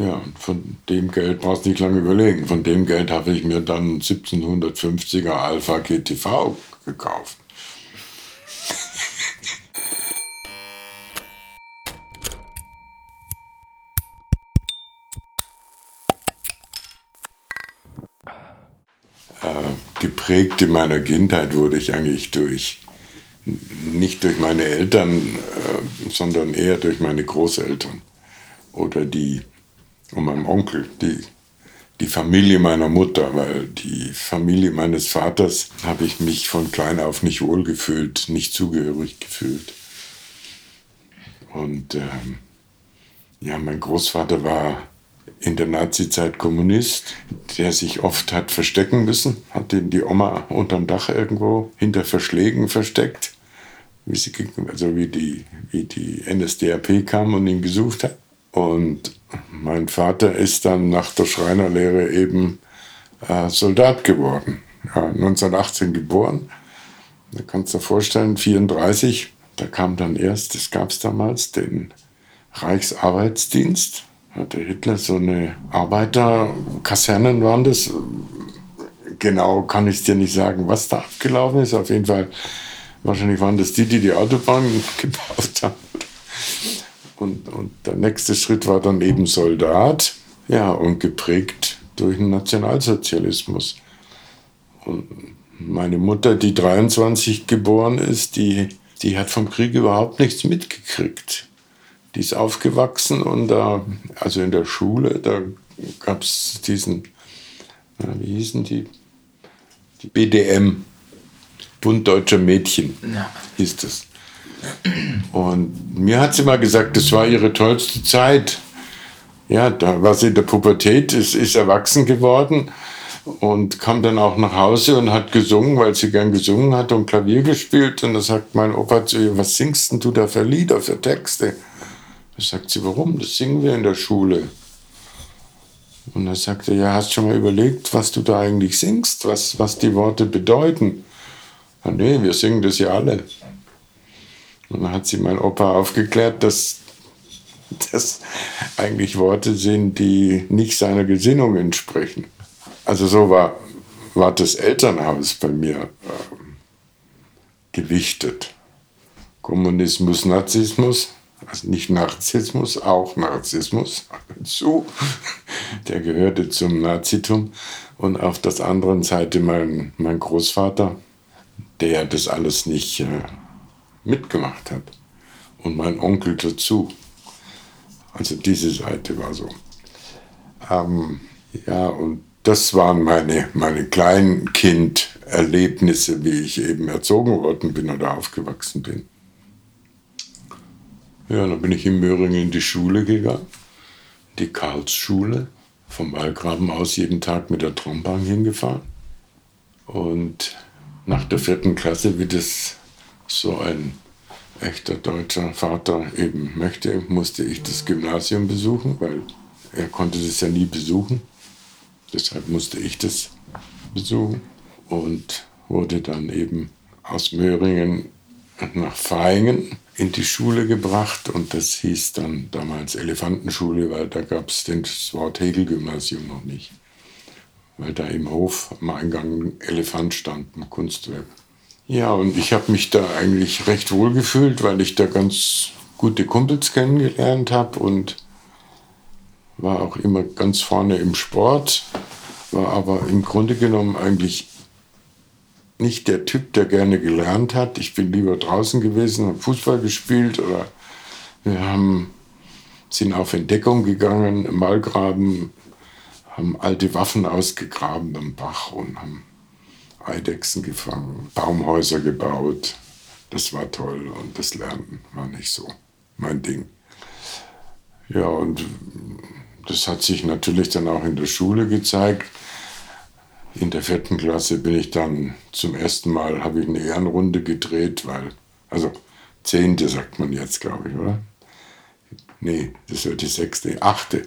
Ja, von dem Geld brauchst du nicht lange überlegen. Von dem Geld habe ich mir dann 1750er Alpha GTV gekauft. äh, geprägt in meiner Kindheit wurde ich eigentlich durch, nicht durch meine Eltern, äh, sondern eher durch meine Großeltern oder die und meinem Onkel, die, die Familie meiner Mutter, weil die Familie meines Vaters habe ich mich von klein auf nicht wohlgefühlt, nicht zugehörig gefühlt. Und ähm, ja, mein Großvater war in der Nazizeit Kommunist, der sich oft hat verstecken müssen, hat den die Oma unterm Dach irgendwo hinter Verschlägen versteckt, wie, sie, also wie, die, wie die NSDAP kam und ihn gesucht hat. Und mein Vater ist dann nach der Schreinerlehre eben äh, Soldat geworden. Ja, 1918 geboren. Da kannst du dir vorstellen, 34, da kam dann erst, das gab es damals, den Reichsarbeitsdienst. Hatte Hitler so eine Arbeiterkasernen waren das. Genau kann ich dir nicht sagen, was da abgelaufen ist. Auf jeden Fall, wahrscheinlich waren das die, die die Autobahn gebaut haben. Und, und der nächste Schritt war dann eben Soldat, ja, und geprägt durch den Nationalsozialismus. Und meine Mutter, die 23 geboren ist, die, die hat vom Krieg überhaupt nichts mitgekriegt. Die ist aufgewachsen und da, also in der Schule, da gab es diesen, na, wie hießen die? Die BDM, Bund Deutscher Mädchen, ja. hieß das. Und mir hat sie mal gesagt, das war ihre tollste Zeit. Ja, da war sie in der Pubertät, ist, ist erwachsen geworden und kam dann auch nach Hause und hat gesungen, weil sie gern gesungen hat und Klavier gespielt. Und da sagt mein Opa zu ihr, was singst denn du da für Lieder, für Texte? Da sagt sie, warum? Das singen wir in der Schule. Und da sagt er, ja, hast du schon mal überlegt, was du da eigentlich singst, was, was die Worte bedeuten? Ja, nee, wir singen das ja alle. Und dann hat sie mein Opa aufgeklärt, dass das eigentlich Worte sind, die nicht seiner Gesinnung entsprechen. Also so war, war das Elternhaus bei mir äh, gewichtet. Kommunismus, Narzissmus, also nicht Narzissmus, auch Narzissmus zu. Der gehörte zum Nazitum. Und auf der anderen Seite mein, mein Großvater, der das alles nicht äh, mitgemacht hat. Und mein Onkel dazu. Also diese Seite war so. Ähm, ja, und das waren meine, meine Kleinkinderlebnisse, wie ich eben erzogen worden bin oder aufgewachsen bin. Ja, dann bin ich in Möhringen in die Schule gegangen, die Karlsschule, vom Wallgraben aus jeden Tag mit der Trombahn hingefahren. Und nach der vierten Klasse, wie das so ein echter deutscher Vater eben möchte, musste ich das Gymnasium besuchen, weil er konnte das ja nie besuchen. Deshalb musste ich das besuchen und wurde dann eben aus Möhringen nach Vaihingen in die Schule gebracht und das hieß dann damals Elefantenschule, weil da gab es das Wort Hegel-Gymnasium noch nicht. Weil da im Hof am Eingang ein Elefant stand, ein Kunstwerk. Ja, und ich habe mich da eigentlich recht wohl gefühlt, weil ich da ganz gute Kumpels kennengelernt habe und war auch immer ganz vorne im Sport, war aber im Grunde genommen eigentlich nicht der Typ, der gerne gelernt hat. Ich bin lieber draußen gewesen, habe Fußball gespielt oder wir haben, sind auf Entdeckung gegangen im Malgraben, haben alte Waffen ausgegraben am Bach und haben Eidechsen gefangen, Baumhäuser gebaut. Das war toll und das Lernen war nicht so mein Ding. Ja, und das hat sich natürlich dann auch in der Schule gezeigt. In der vierten Klasse bin ich dann zum ersten Mal, habe ich eine Ehrenrunde gedreht, weil, also zehnte sagt man jetzt, glaube ich, oder? Nee, das wird die sechste, achte.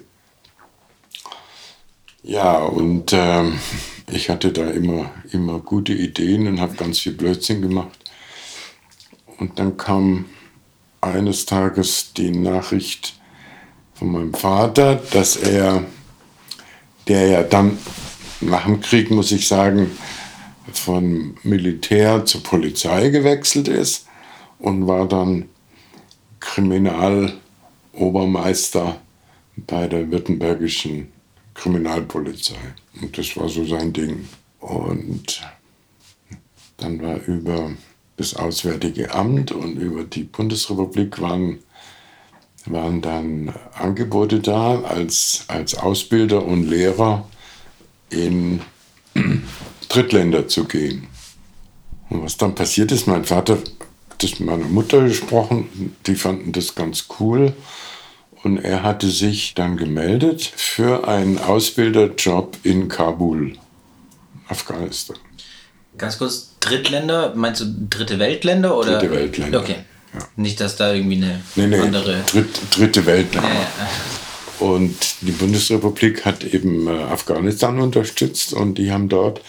Ja, und ähm, ich hatte da immer, immer gute Ideen und habe ganz viel Blödsinn gemacht. Und dann kam eines Tages die Nachricht von meinem Vater, dass er, der ja dann nach dem Krieg, muss ich sagen, von Militär zur Polizei gewechselt ist und war dann Kriminalobermeister bei der württembergischen Kriminalpolizei. Und das war so sein Ding. Und dann war über das Auswärtige Amt und über die Bundesrepublik waren, waren dann Angebote da, als, als Ausbilder und Lehrer in Drittländer zu gehen. Und was dann passiert ist, mein Vater hat das mit meiner Mutter gesprochen, die fanden das ganz cool. Und er hatte sich dann gemeldet für einen Ausbilderjob in Kabul, Afghanistan. Ganz kurz, Drittländer, meinst du dritte Weltländer oder? Dritte Weltländer. Okay. Ja. Nicht, dass da irgendwie eine nee, nee, andere. Dritt, dritte Weltländer. Ja, ja. Und die Bundesrepublik hat eben äh, Afghanistan unterstützt und die haben dort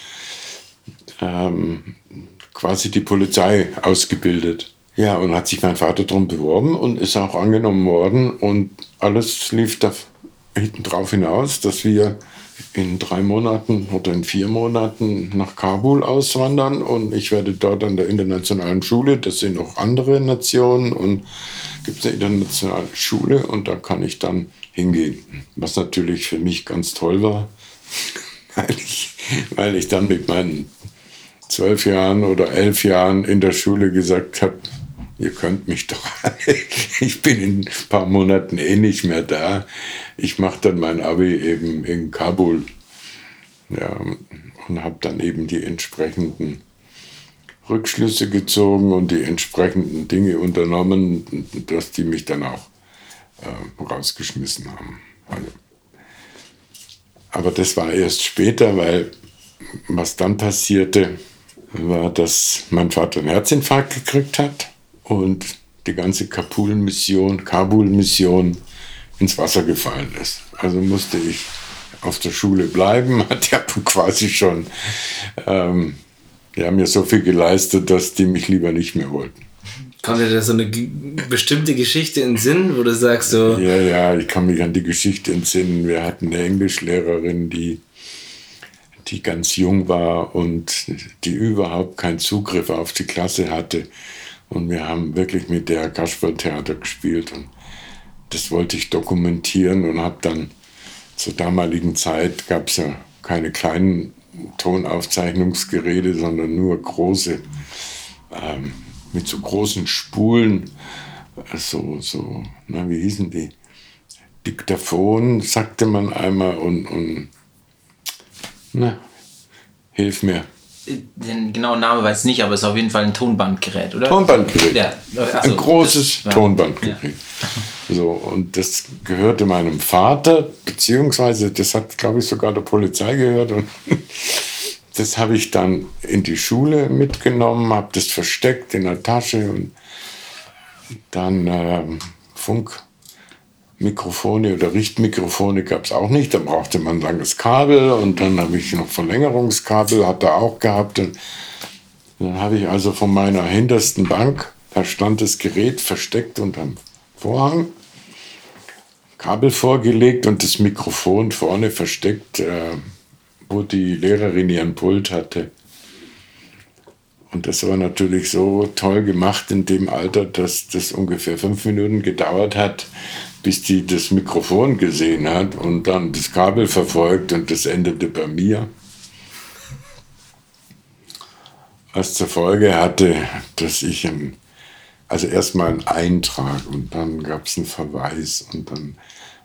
ähm, quasi die Polizei ausgebildet. Ja, und hat sich mein Vater darum beworben und ist auch angenommen worden. Und alles lief da hinten drauf hinaus, dass wir in drei Monaten oder in vier Monaten nach Kabul auswandern und ich werde dort an der internationalen Schule, das sind auch andere Nationen und gibt es eine internationale Schule und da kann ich dann hingehen. Was natürlich für mich ganz toll war, weil ich, weil ich dann mit meinen zwölf Jahren oder elf Jahren in der Schule gesagt habe, ihr könnt mich doch, ich bin in ein paar Monaten eh nicht mehr da. Ich mache dann mein Abi eben in Kabul. Ja, und habe dann eben die entsprechenden Rückschlüsse gezogen und die entsprechenden Dinge unternommen, dass die mich dann auch äh, rausgeschmissen haben. Also, aber das war erst später, weil was dann passierte, war, dass mein Vater einen Herzinfarkt gekriegt hat und die ganze Kabul-Mission Kabul -Mission ins Wasser gefallen ist. Also musste ich auf der Schule bleiben, hat ja quasi schon, ähm, die haben mir so viel geleistet, dass die mich lieber nicht mehr wollten. Kommt dir da so eine bestimmte Geschichte in den Sinn, wo du sagst so... Ja, ja, ich kann mich an die Geschichte entsinnen. Wir hatten eine Englischlehrerin, die, die ganz jung war und die überhaupt keinen Zugriff auf die Klasse hatte. Und wir haben wirklich mit der Kasperltheater gespielt. Und das wollte ich dokumentieren und habe dann zur damaligen Zeit gab es ja keine kleinen Tonaufzeichnungsgeräte, sondern nur große, ähm, mit so großen Spulen, so, so, na, wie hießen die? Diktaphon, sagte man einmal, und, und na, hilf mir den genauen Namen weiß ich nicht, aber es ist auf jeden Fall ein Tonbandgerät, oder? Tonbandgerät. Ja. Also, ein großes das, Tonbandgerät. Ja. So, und das gehörte meinem Vater, beziehungsweise das hat, glaube ich, sogar der Polizei gehört. Und das habe ich dann in die Schule mitgenommen, habe das versteckt in der Tasche und dann äh, Funk Mikrofone oder Richtmikrofone gab es auch nicht. Da brauchte man ein langes Kabel und dann habe ich noch Verlängerungskabel, hat er auch gehabt. Und dann habe ich also von meiner hintersten Bank, da stand das Gerät versteckt unterm Vorhang, Kabel vorgelegt und das Mikrofon vorne versteckt, äh, wo die Lehrerin ihren Pult hatte. Und das war natürlich so toll gemacht in dem Alter, dass das ungefähr fünf Minuten gedauert hat, bis die das Mikrofon gesehen hat und dann das Kabel verfolgt und das endete bei mir. Was zur Folge hatte, dass ich ein, also erstmal einen Eintrag und dann gab es einen Verweis und dann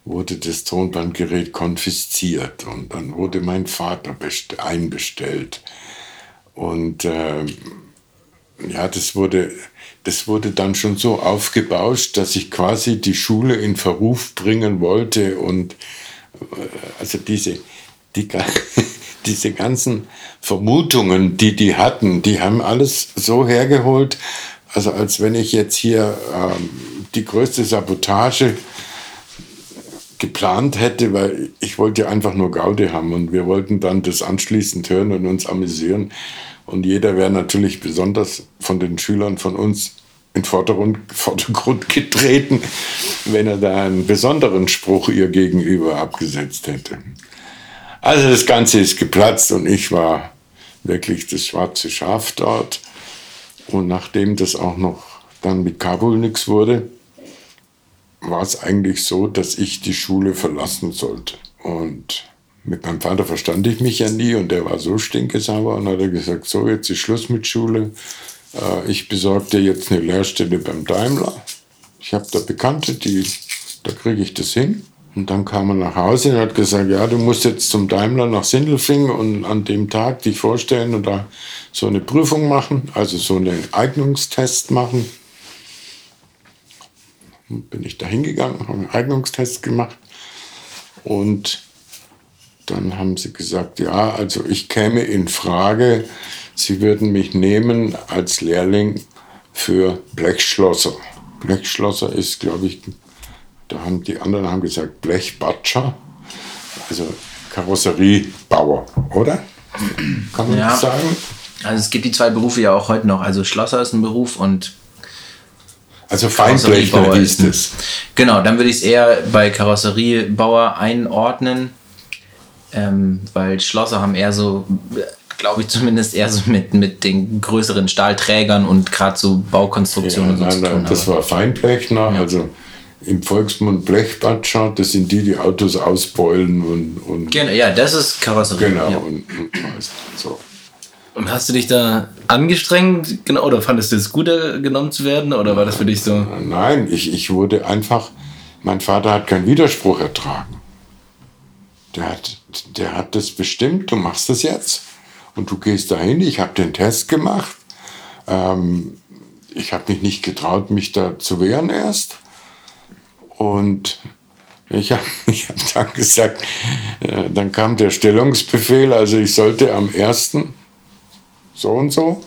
wurde das Tonbandgerät konfisziert und dann wurde mein Vater einbestellt. Und äh, ja, das wurde das wurde dann schon so aufgebauscht, dass ich quasi die Schule in Verruf bringen wollte und äh, also diese, die, diese ganzen Vermutungen, die die hatten, die haben alles so hergeholt, also als wenn ich jetzt hier ähm, die größte Sabotage geplant hätte, weil ich wollte einfach nur Gaude haben und wir wollten dann das anschließend hören und uns amüsieren. Und jeder wäre natürlich besonders von den Schülern von uns in Vordergrund, Vordergrund getreten, wenn er da einen besonderen Spruch ihr gegenüber abgesetzt hätte. Also das Ganze ist geplatzt und ich war wirklich das schwarze Schaf dort. Und nachdem das auch noch dann mit Kabul nichts wurde, war es eigentlich so, dass ich die Schule verlassen sollte. Und mit meinem Vater verstand ich mich ja nie und der war so stinkesauer und hat gesagt, so jetzt ist Schluss mit Schule. Äh, ich besorge dir jetzt eine Lehrstelle beim Daimler. Ich habe da Bekannte, die, da kriege ich das hin. Und dann kam er nach Hause und hat gesagt, ja, du musst jetzt zum Daimler nach Sindelfingen und an dem Tag dich vorstellen und da so eine Prüfung machen, also so einen Eignungstest machen. Bin ich da hingegangen, habe einen Eignungstest gemacht und dann haben sie gesagt, ja, also ich käme in Frage, sie würden mich nehmen als Lehrling für Blechschlosser. Blechschlosser ist, glaube ich, da haben die anderen haben gesagt Blechbatscher, also Karosseriebauer, oder? Kann man Ja. das sagen? Also es gibt die zwei Berufe ja auch heute noch. Also Schlosser ist ein Beruf und Also hieß ist es. Genau, dann würde ich es eher bei Karosseriebauer einordnen, ähm, weil Schlosser haben eher so, glaube ich zumindest eher so mit, mit den größeren Stahlträgern und gerade so Baukonstruktionen Ja, und so nein, zu tun. nein, das war Feinblechner, also im Volksmund Blechbatscher, das sind die, die Autos ausbeulen und, und Genau, ja, das ist Karosserie. genau Ja. und, und so. Und hast du dich da angestrengt, genau, oder fandest du es gut, genommen zu werden, oder war das für dich so? Nein, ich, ich wurde einfach, mein Vater hat keinen Widerspruch ertragen. Der hat, der hat das bestimmt, du machst das jetzt. Und du gehst dahin, ich habe den Test gemacht. Ähm, ich habe mich nicht getraut, mich da zu wehren erst. Und ich habe ich hab dann gesagt, äh, dann kam der Stellungsbefehl, also ich sollte am 1. so und so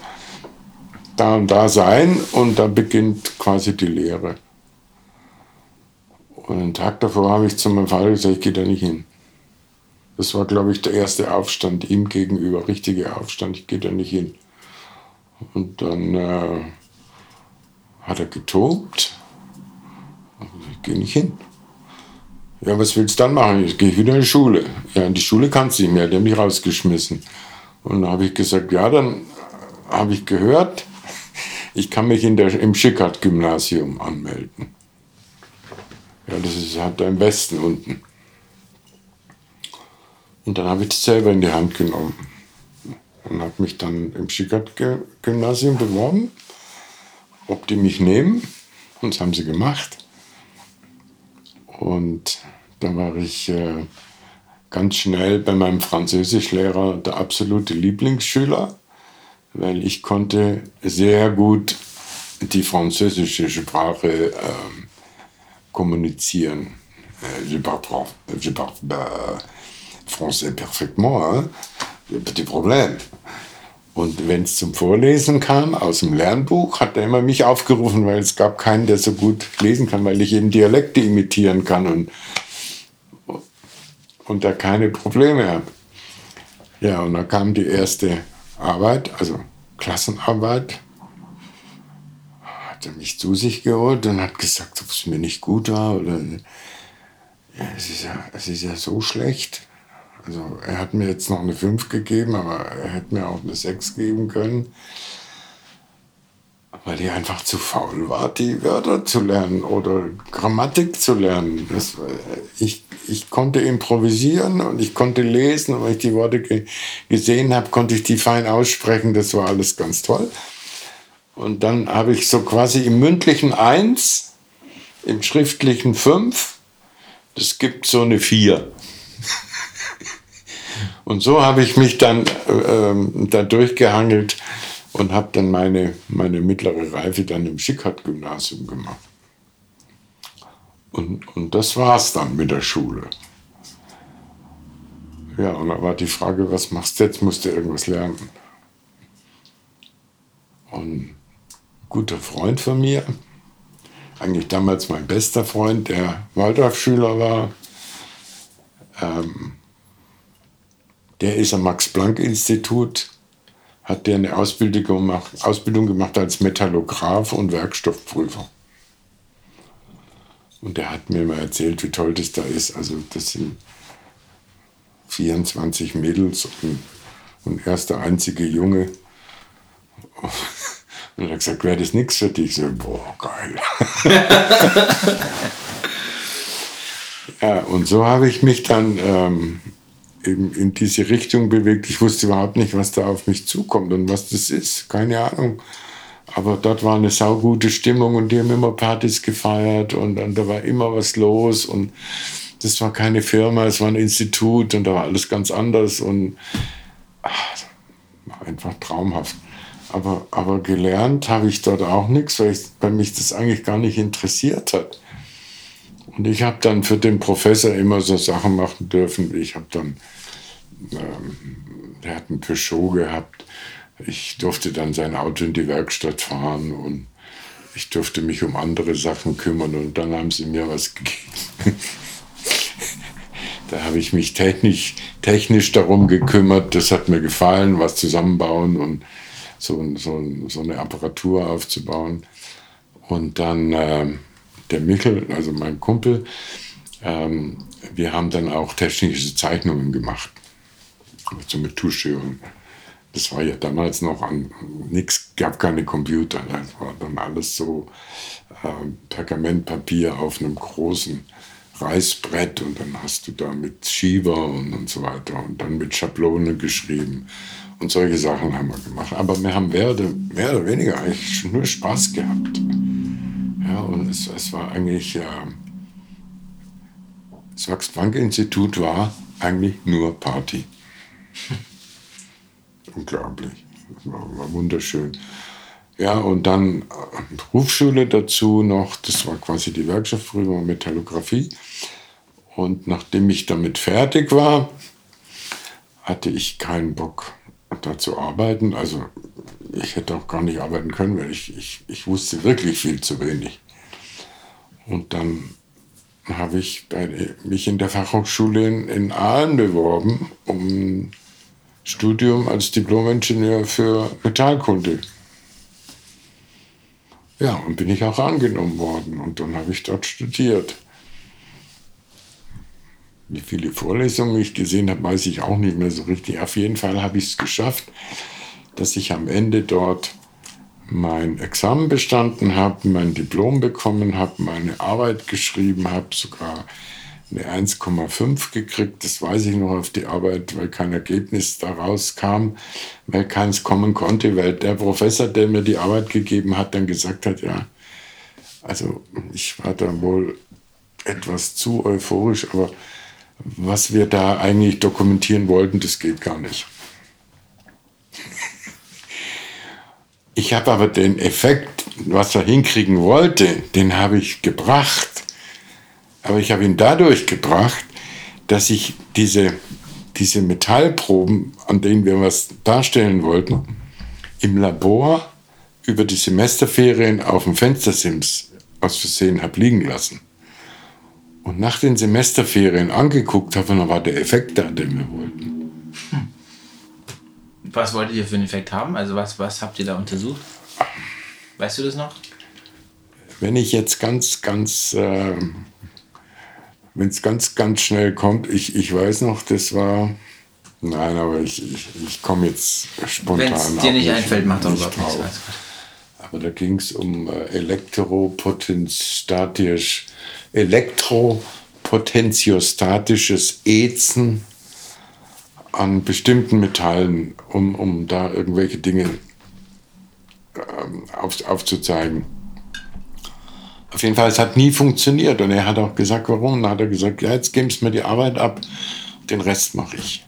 da und da sein und da beginnt quasi die Lehre. Und einen Tag davor habe ich zu meinem Vater gesagt, ich gehe da nicht hin. Das war, glaube ich, der erste Aufstand ihm gegenüber, richtiger Aufstand, ich gehe da nicht hin. Und dann äh, hat er getobt, ich gehe nicht hin. Ja, was willst du dann machen? Ich gehe wieder in die Schule. Ja, in die Schule kannst du nicht mehr, die haben mich rausgeschmissen. Und dann habe ich gesagt, ja, dann habe ich gehört, ich kann mich in der, im Schickert-Gymnasium anmelden. Ja, das ist halt da im Westen unten. Und dann habe ich das selber in die Hand genommen und habe mich dann im Schickert-Gymnasium beworben, ob die mich nehmen. Und das haben sie gemacht. Und da war ich äh, ganz schnell bei meinem Französischlehrer der absolute Lieblingsschüler, weil ich konnte sehr gut die französische Sprache ähm, kommunizieren. Äh, Je parle, je parle français parfaitement, hein? Petit Problème. Und wenn es zum Vorlesen kam aus dem Lernbuch, hat er immer mich aufgerufen, weil es gab keinen, der so gut lesen kann, weil ich eben Dialekte imitieren kann und, und da keine Probleme habe. Ja, und dann kam die erste Arbeit, also Klassenarbeit. Hat er mich zu sich geholt und hat gesagt, ob es mir nicht gut war oder ja, es ist ja, es ist ja so schlecht. Also er hat mir jetzt noch eine 5 gegeben, aber er hätte mir auch eine 6 geben können. Weil ich einfach zu faul war, die Wörter zu lernen oder Grammatik zu lernen. Das, war- ich, ich konnte improvisieren und ich konnte lesen und wenn ich die Worte ge gesehen habe, konnte ich die fein aussprechen. Das war alles ganz toll. Und dann habe ich so quasi im mündlichen 1, im schriftlichen 5, das gibt so eine 4. Und so habe ich mich dann äh, da durchgehangelt und habe dann meine, meine mittlere Reife dann im Schickert-Gymnasium gemacht. Und, und das war's dann mit der Schule. Ja, und dann war die Frage, was machst du jetzt? Musst du irgendwas lernen? Und ein guter Freund von mir, eigentlich damals mein bester Freund, der Waldorfschüler war, ähm, der ist am Max-Planck-Institut hat der eine Ausbildung gemacht, Ausbildung gemacht als Metallograph und Werkstoffprüfer. Und der hat mir mal erzählt, wie toll das da ist. Also das sind 24 Mädels und, und er ist der einzige Junge. Und er hat gesagt, wäre das nichts für dich? Ich so, boah, geil. ja, und so habe ich mich dann ähm, eben in diese Richtung bewegt. Ich wusste überhaupt nicht, was da auf mich zukommt und was das ist. Keine Ahnung. Aber dort war eine saugute Stimmung und die haben immer Partys gefeiert und, und da war immer was los und das war keine Firma, es war ein Institut und da war alles ganz anders und ach, war einfach traumhaft. Aber, aber gelernt habe ich dort auch nichts, weil, ich, weil mich das eigentlich gar nicht interessiert hat. Und ich habe dann für den Professor immer so Sachen machen dürfen. Ich habe dann, ähm, der hat ein Peugeot gehabt. Ich durfte dann sein Auto in die Werkstatt fahren und ich durfte mich um andere Sachen kümmern und dann haben sie mir was gegeben. da habe ich mich technisch, technisch darum gekümmert. Das hat mir gefallen, was zusammenbauen und so, so, so eine Apparatur aufzubauen. Und dann äh, der Michel, also mein Kumpel, ähm, wir haben dann auch technische Zeichnungen gemacht. Also mit Tusche und das war ja damals noch an nichts, gab keine Computer. Das war dann alles so äh, Pergamentpapier auf einem großen Reißbrett und dann hast du da mit Schieber und, und so weiter und dann mit Schablone geschrieben. Und solche Sachen haben wir gemacht. Aber wir haben mehr oder, mehr oder weniger eigentlich nur Spaß gehabt. Ja, und es, es war eigentlich, äh, das Max-Planck-Institut war eigentlich nur Party. Unglaublich. War, war, wunderschön. Ja, und dann äh, Berufsschule dazu noch, das war quasi die Werkstattprüfung Metallographie. Und nachdem ich damit fertig war, hatte ich keinen Bock da zu arbeiten. Also ich hätte auch gar nicht arbeiten können, weil ich, ich, ich wusste wirklich viel zu wenig. Und dann habe ich bei, mich in der Fachhochschule in, in Aalen beworben, um Studium als Diplomingenieur für Metallkunde. Ja, und bin ich auch angenommen worden und dann habe ich dort studiert. Wie viele Vorlesungen ich gesehen habe, weiß ich auch nicht mehr so richtig. Auf jeden Fall habe ich es geschafft, dass ich am Ende dort mein Examen bestanden habe, mein Diplom bekommen habe, meine Arbeit geschrieben habe, sogar eine 1,5 gekriegt. Das weiß ich noch auf die Arbeit, weil kein Ergebnis daraus kam, weil keins kommen konnte, weil der Professor, der mir die Arbeit gegeben hat, dann gesagt hat, ja, also ich war da wohl etwas zu euphorisch, aber was wir da eigentlich dokumentieren wollten, das geht gar nicht. Ich habe aber den Effekt, was er hinkriegen wollte, den habe ich gebracht. Aber ich habe ihn dadurch gebracht, dass ich diese, diese Metallproben, an denen wir was darstellen wollten, im Labor über die Semesterferien auf dem Fenstersims aus Versehen habe liegen lassen. Und nach den Semesterferien angeguckt habe, dann war der Effekt da, den wir wollten. Was wolltet ihr für einen Effekt haben? Also was, was habt ihr da untersucht? Weißt du das noch? Wenn ich jetzt ganz, ganz, äh, wenn es ganz, ganz schnell kommt, ich, ich weiß noch, das war, nein, aber ich, ich, ich komme jetzt spontan. Wenn es dir nicht einfällt, macht doch überhaupt nichts. Aber da ging es um äh, elektropotenzstatisch, elektropotentiostatisches Ätzen an bestimmten Metallen, um, um da irgendwelche Dinge ähm, auf, aufzuzeigen. Auf jeden Fall, es hat nie funktioniert. Und er hat auch gesagt, warum? Dann hat er gesagt, ja, jetzt gibst mir die Arbeit ab, den Rest mache ich.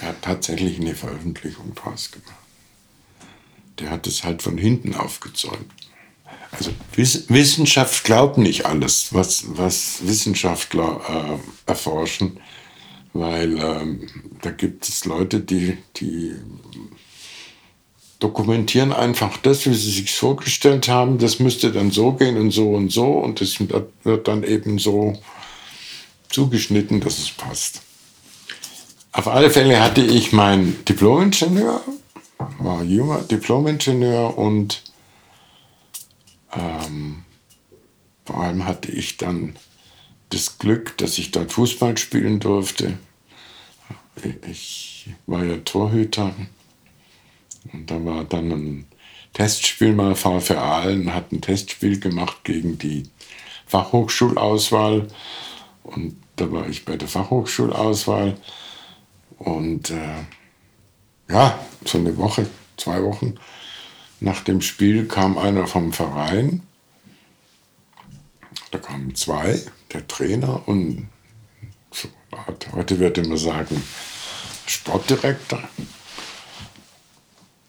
Er hat tatsächlich eine Veröffentlichung draus gemacht. Der hat es halt von hinten aufgezäumt. Also Wissenschaft glaubt nicht alles, was, was Wissenschaftler äh, erforschen weil ähm, da gibt es Leute, die, die dokumentieren einfach das, wie sie sich vorgestellt haben. Das müsste dann so gehen und so und so und das wird dann eben so zugeschnitten, dass es passt. Auf alle Fälle hatte ich meinen Diplom-Ingenieur war junger Diplomingenieur und ähm, vor allem hatte ich dann das Glück, dass ich dort Fußball spielen durfte. Ich war ja Torhüter. Und da war dann ein Testspiel mal VfR Aalen, hat ein Testspiel gemacht gegen die Fachhochschulauswahl. Und da war ich bei der Fachhochschulauswahl. Und äh, ja, so eine Woche, zwei Wochen nach dem Spiel kam einer vom Verein. Da kamen zwei, der Trainer und heute würde man sagen Sportdirektor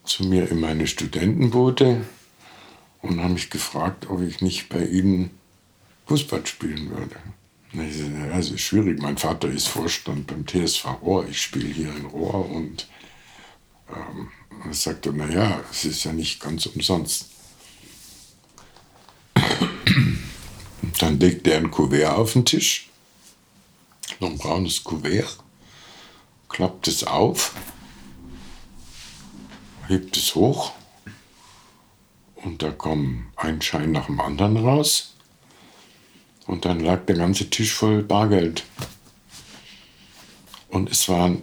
zu mir in meine Studentenboote und haben mich gefragt, ob ich nicht bei ihnen Fußball spielen würde. Ich sagte, ja, es ist schwierig. Mein Vater ist Vorstand beim TSV Rohr. Ich spiele hier in Rohr und ähm, er sagte, naja, es ist ja nicht ganz umsonst. Und dann legte er ein Kuvert auf den Tisch, noch ein braunes Kuvert, klappt es auf, hebt es hoch und da kommen ein Schein nach dem anderen raus. Und dann lag der ganze Tisch voll Bargeld. Und es waren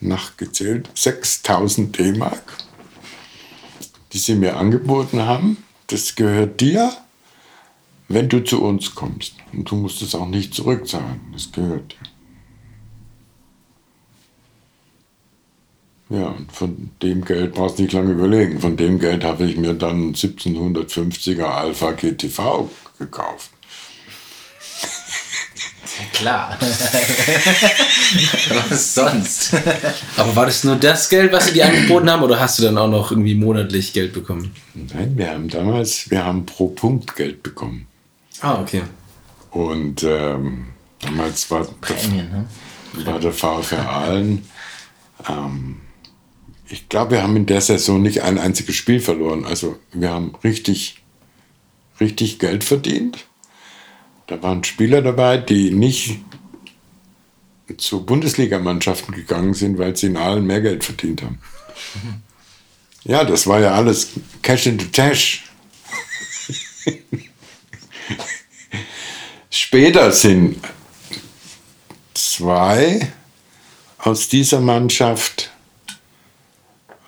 nachgezählt 6000 D-Mark, die sie mir angeboten haben. Das gehört dir, wenn du zu uns kommst. Und du musst es auch nicht zurückzahlen. Das gehört dir. Ja, und von dem Geld brauchst du nicht lange überlegen. Von dem Geld habe ich mir dann 1750er Alpha GTV gekauft. Klar. was sonst? Aber war das nur das Geld, was sie dir angeboten haben, oder hast du dann auch noch irgendwie monatlich Geld bekommen? Nein, wir haben damals, wir haben pro Punkt Geld bekommen. Ah, okay. Und ähm, damals war, Prämien, ne? war der VfR Aalen. Ähm, ich glaube, wir haben in der Saison nicht ein einziges Spiel verloren. Also wir haben richtig, richtig Geld verdient. Da waren Spieler dabei, die nicht zu Bundesligamannschaften gegangen sind, weil sie in allen mehr Geld verdient haben. Ja, das war ja alles Cash in the Tash. Später sind zwei aus dieser Mannschaft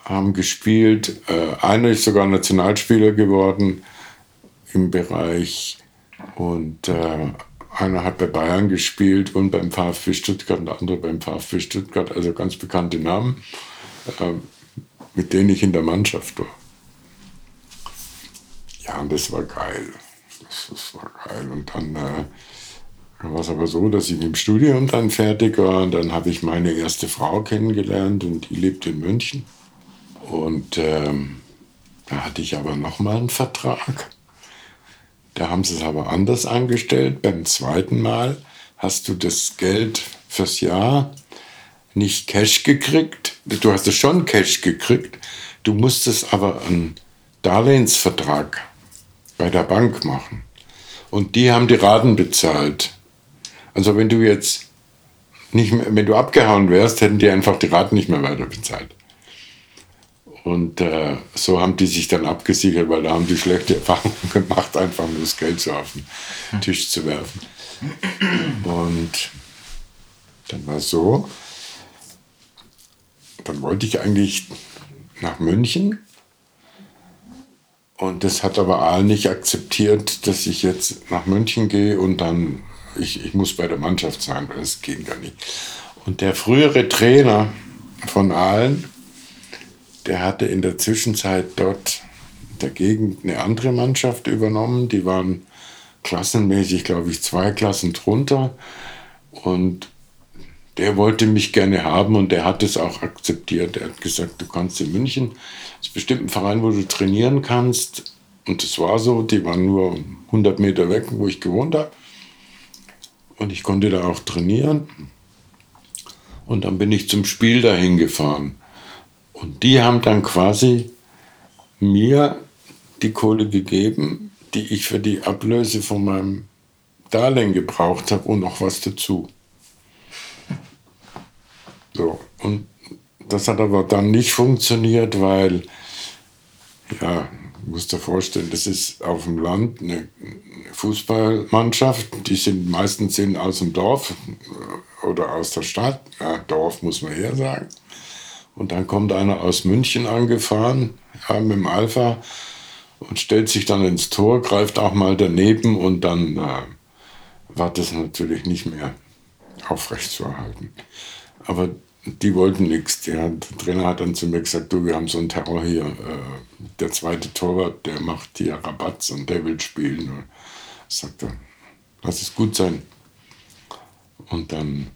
haben gespielt. Äh, einer ist sogar Nationalspieler geworden im Bereich und äh, einer hat bei Bayern gespielt und beim VfB Stuttgart und der andere beim VfB Stuttgart, also ganz bekannte Namen, äh, mit denen ich in der Mannschaft war. Ja, und das war geil. Das, das war geil. Und dann äh, war es aber so, dass ich im Studium dann fertig war und dann habe ich meine erste Frau kennengelernt und die lebt in München. Und ähm, da hatte ich aber nochmal einen Vertrag. Da haben sie es aber anders angestellt. Beim zweiten Mal hast du das Geld fürs Jahr nicht Cash gekriegt. Du hast es schon Cash gekriegt. Du musstest aber einen Darlehensvertrag bei der Bank machen. Und die haben die Raten bezahlt. Also wenn du jetzt nicht mehr, wenn du abgehauen wärst, hätten die einfach die Raten nicht mehr weiter bezahlt. Und äh, so haben die sich dann abgesichert, weil da haben die schlechte Erfahrungen gemacht, einfach nur das Geld so auf den Tisch zu werfen. Und dann war es so, dann wollte ich eigentlich nach München. Und das hat aber Aal nicht akzeptiert, dass ich jetzt nach München gehe und dann, ich, ich muss bei der Mannschaft sein, weil das geht gar nicht. Und der frühere Trainer von Aalen, der hatte in der Zwischenzeit dort dagegen eine andere Mannschaft übernommen. Die waren klassenmäßig, glaube ich, zwei Klassen drunter. Und der wollte mich gerne haben und der hat es auch akzeptiert. Er hat gesagt, du kannst in München, das ist bestimmt ein Verein, wo du trainieren kannst. Und das war so, die waren nur 100 Meter weg, wo ich gewohnt habe. Und ich konnte da auch trainieren. Und dann bin ich zum Spiel dahin gefahren. Und die haben dann quasi mir die Kohle gegeben, die ich für die Ablöse von meinem Darlehen gebraucht habe und noch was dazu. So, und Das hat aber dann nicht funktioniert, weil, ja, du musst dir vorstellen, das ist auf dem Land eine Fußballmannschaft, die sind meistens aus dem Dorf oder aus der Stadt, ja, Dorf muss man eher sagen. Und dann kommt einer aus München angefahren, ja, mit dem Alpha und stellt sich dann ins Tor, greift auch mal daneben und dann äh, war das natürlich nicht mehr aufrecht zu erhalten. Aber die wollten nichts. Der, Trainer hat dann zu mir gesagt, du, wir haben so einen Terror hier. Äh, der zweite Torwart, der macht hier Rabatz und der will spielen. Und sagt er, lass es gut sein. Und dann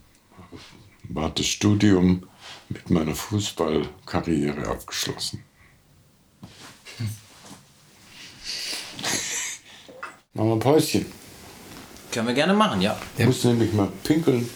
war das Studium mit meiner Fußballkarriere abgeschlossen. Machen wir ein Päuschen. Können wir gerne machen, ja. Ich muss nämlich mal pinkeln.